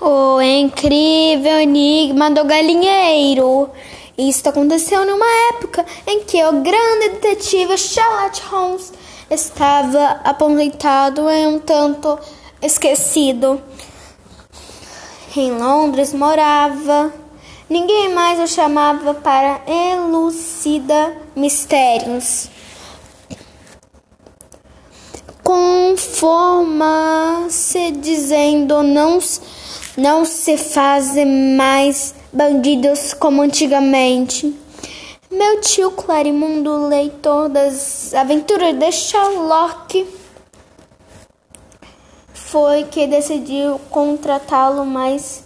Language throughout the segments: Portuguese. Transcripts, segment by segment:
O incrível enigma do galinheiro. Isto aconteceu numa época em que o grande detetive Sherlock Holmes estava aposentado e um tanto esquecido. Em Londres morava. Ninguém mais o chamava para elucidar mistérios. Conforma-se dizendo não, não se fazem mais bandidos como antigamente. Meu tio Clarimundo, leitor das aventuras de Sherlock, foi que decidiu contratá-lo, mas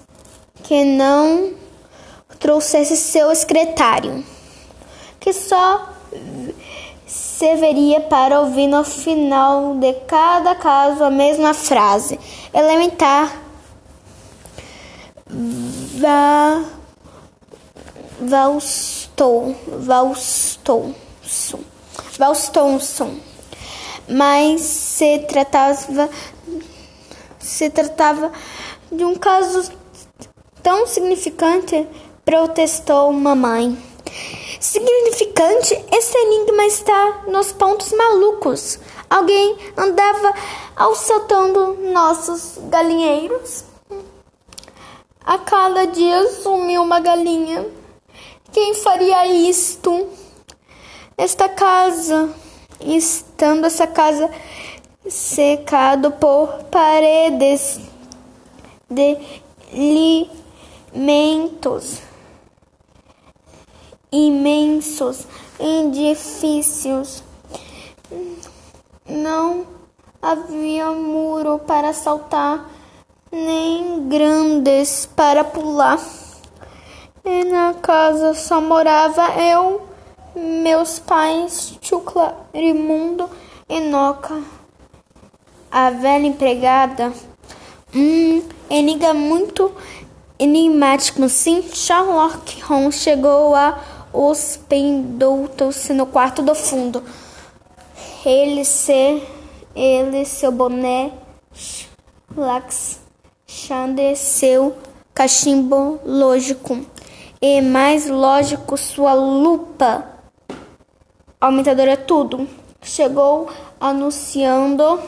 que não trouxesse seu secretário, que só serviria para ouvir no final de cada caso a mesma frase elementar. Va Valstou, Valstou, Valstonson. Mas se tratava se tratava de um caso tão significante, protestou mamãe. Significante, esse enigma está nos pontos malucos. Alguém andava assaltando nossos galinheiros. A cada dia sumiu uma galinha. Quem faria isto? Esta casa, estando essa casa secado por paredes de alimentos imensos edifícios. Não havia muro para saltar nem grandes para pular. E na casa só morava eu, meus pais, tio Clarimundo e Noca. A velha empregada, um enigma muito enigmático, sim, Sherlock Holmes chegou a hospedou-se no quarto do fundo. Ele se ele seu boné lax Xander seu cachimbo lógico. E mais lógico sua lupa. Aumentadora tudo. Chegou anunciando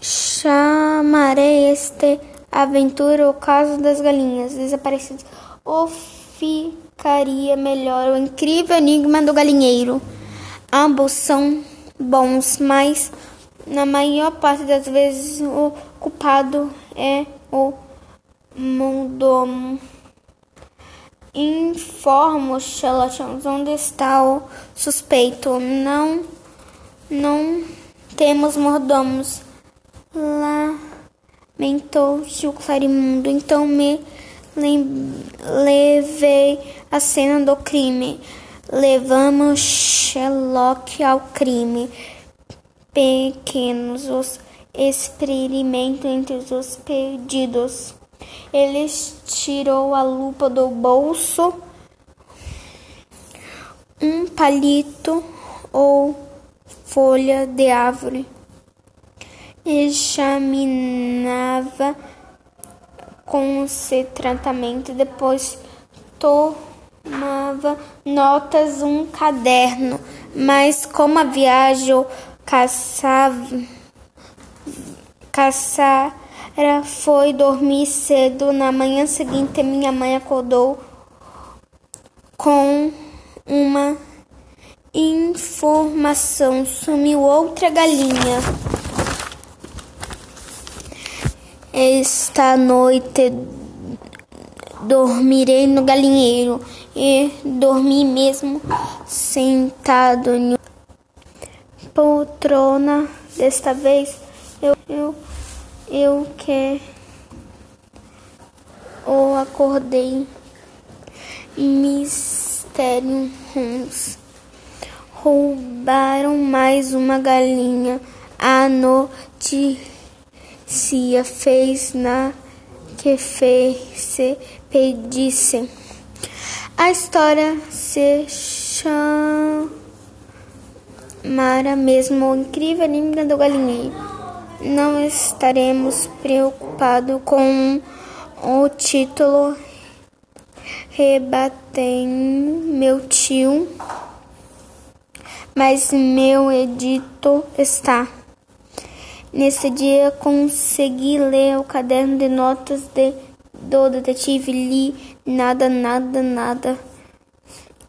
chamarei este aventura o caso das galinhas desaparecidas. Ou ficaria melhor o incrível enigma do galinheiro. Ambos são bons mas na maior parte das vezes o culpado é o mordomo. Informo Sherlock onde está o suspeito. Não, não temos mordomos. Lamentou tio Clarimundo. Então me levei à cena do crime. Levamos Sherlock ao crime pequenos os experimentos entre os perdidos. Ele tirou a lupa do bolso, um palito ou folha de árvore, examinava com esse tratamento, depois tomava notas um caderno, mas como a viagem caçava, caçara foi dormir cedo. Na manhã seguinte, minha mãe acordou com uma informação: sumiu outra galinha. Esta noite dormirei no galinheiro e dormi mesmo sentado no poltrona. Desta vez eu que o acordei. Mistério Holmes. Roubaram mais uma galinha. A notícia fez na que fez se pedisse. A história se chama Mara mesmo, incrível enigma do galinheiro. Não estaremos preocupados com o título. Rebatei meu tio, mas meu edito está. Nesse dia consegui ler o caderno de notas de, do detetive. Li nada, nada, nada.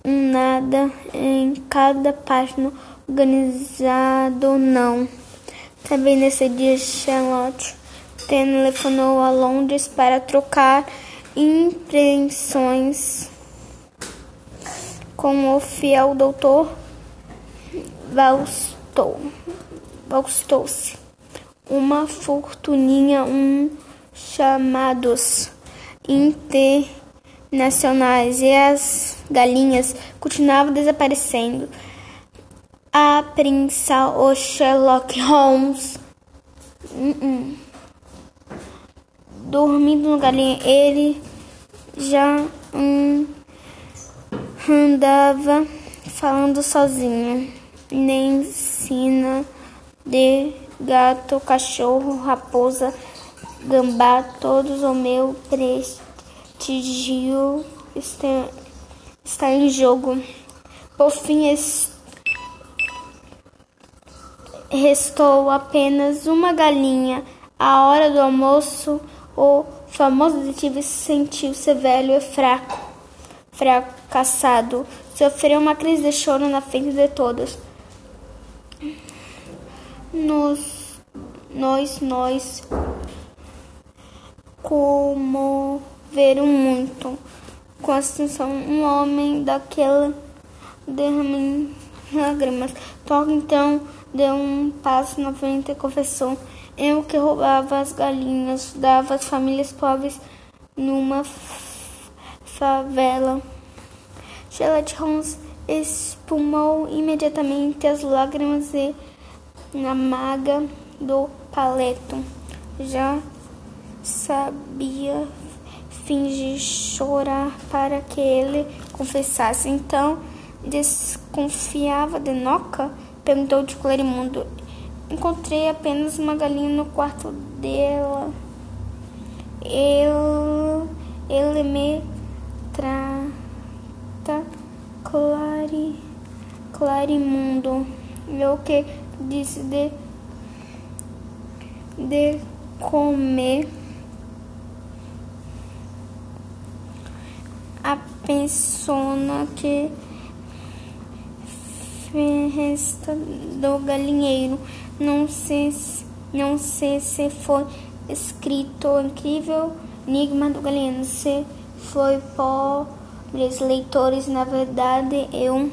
Nada em cada página organizado, não. Também nesse dia, Charlotte telefonou a Londres para trocar impressões com o fiel doutor Valstou-se. Uma fortuninha, um chamados internacionais e as galinhas continuavam desaparecendo a prensa o Sherlock Holmes. Uh -uh. Dormindo no galinha, ele já hum, andava falando sozinho. Nem sina de gato, cachorro, raposa, gambá, todos o meu prestígio está, está em jogo. Por fim, Restou apenas uma galinha. À hora do almoço, o famoso detetive sentiu-se velho e fraco, fracassado. Sofreu uma crise de choro na frente de todos. Nos, nós, nós comoveram muito com a situação. Um homem daquela derramou lágrimas. Toca então deu um passo na frente e confessou: Eu que roubava as galinhas, dava às famílias pobres numa favela. Sherlock Holmes espumou imediatamente as lágrimas e na maga do paleto. Já sabia fingir chorar para que ele confessasse. Então desconfiava de Noca Perguntou de Clarimundo. Encontrei apenas uma galinha no quarto dela. Ele, ele me trata clari, clarimundo. Eu que disse de, de comer a persona que festa do galinheiro. Não sei, não sei se foi escrito o incrível enigma do galinheiro. Se foi pobres leitores, na verdade eu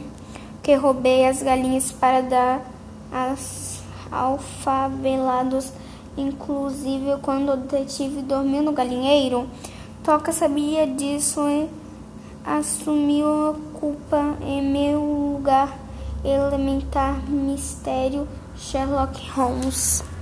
que roubei as galinhas para dar aos alfavelados. Inclusive quando o detetive dormiu no galinheiro, Toca sabia disso e assumiu a culpa em meu lugar elementar mistério Sherlock Holmes.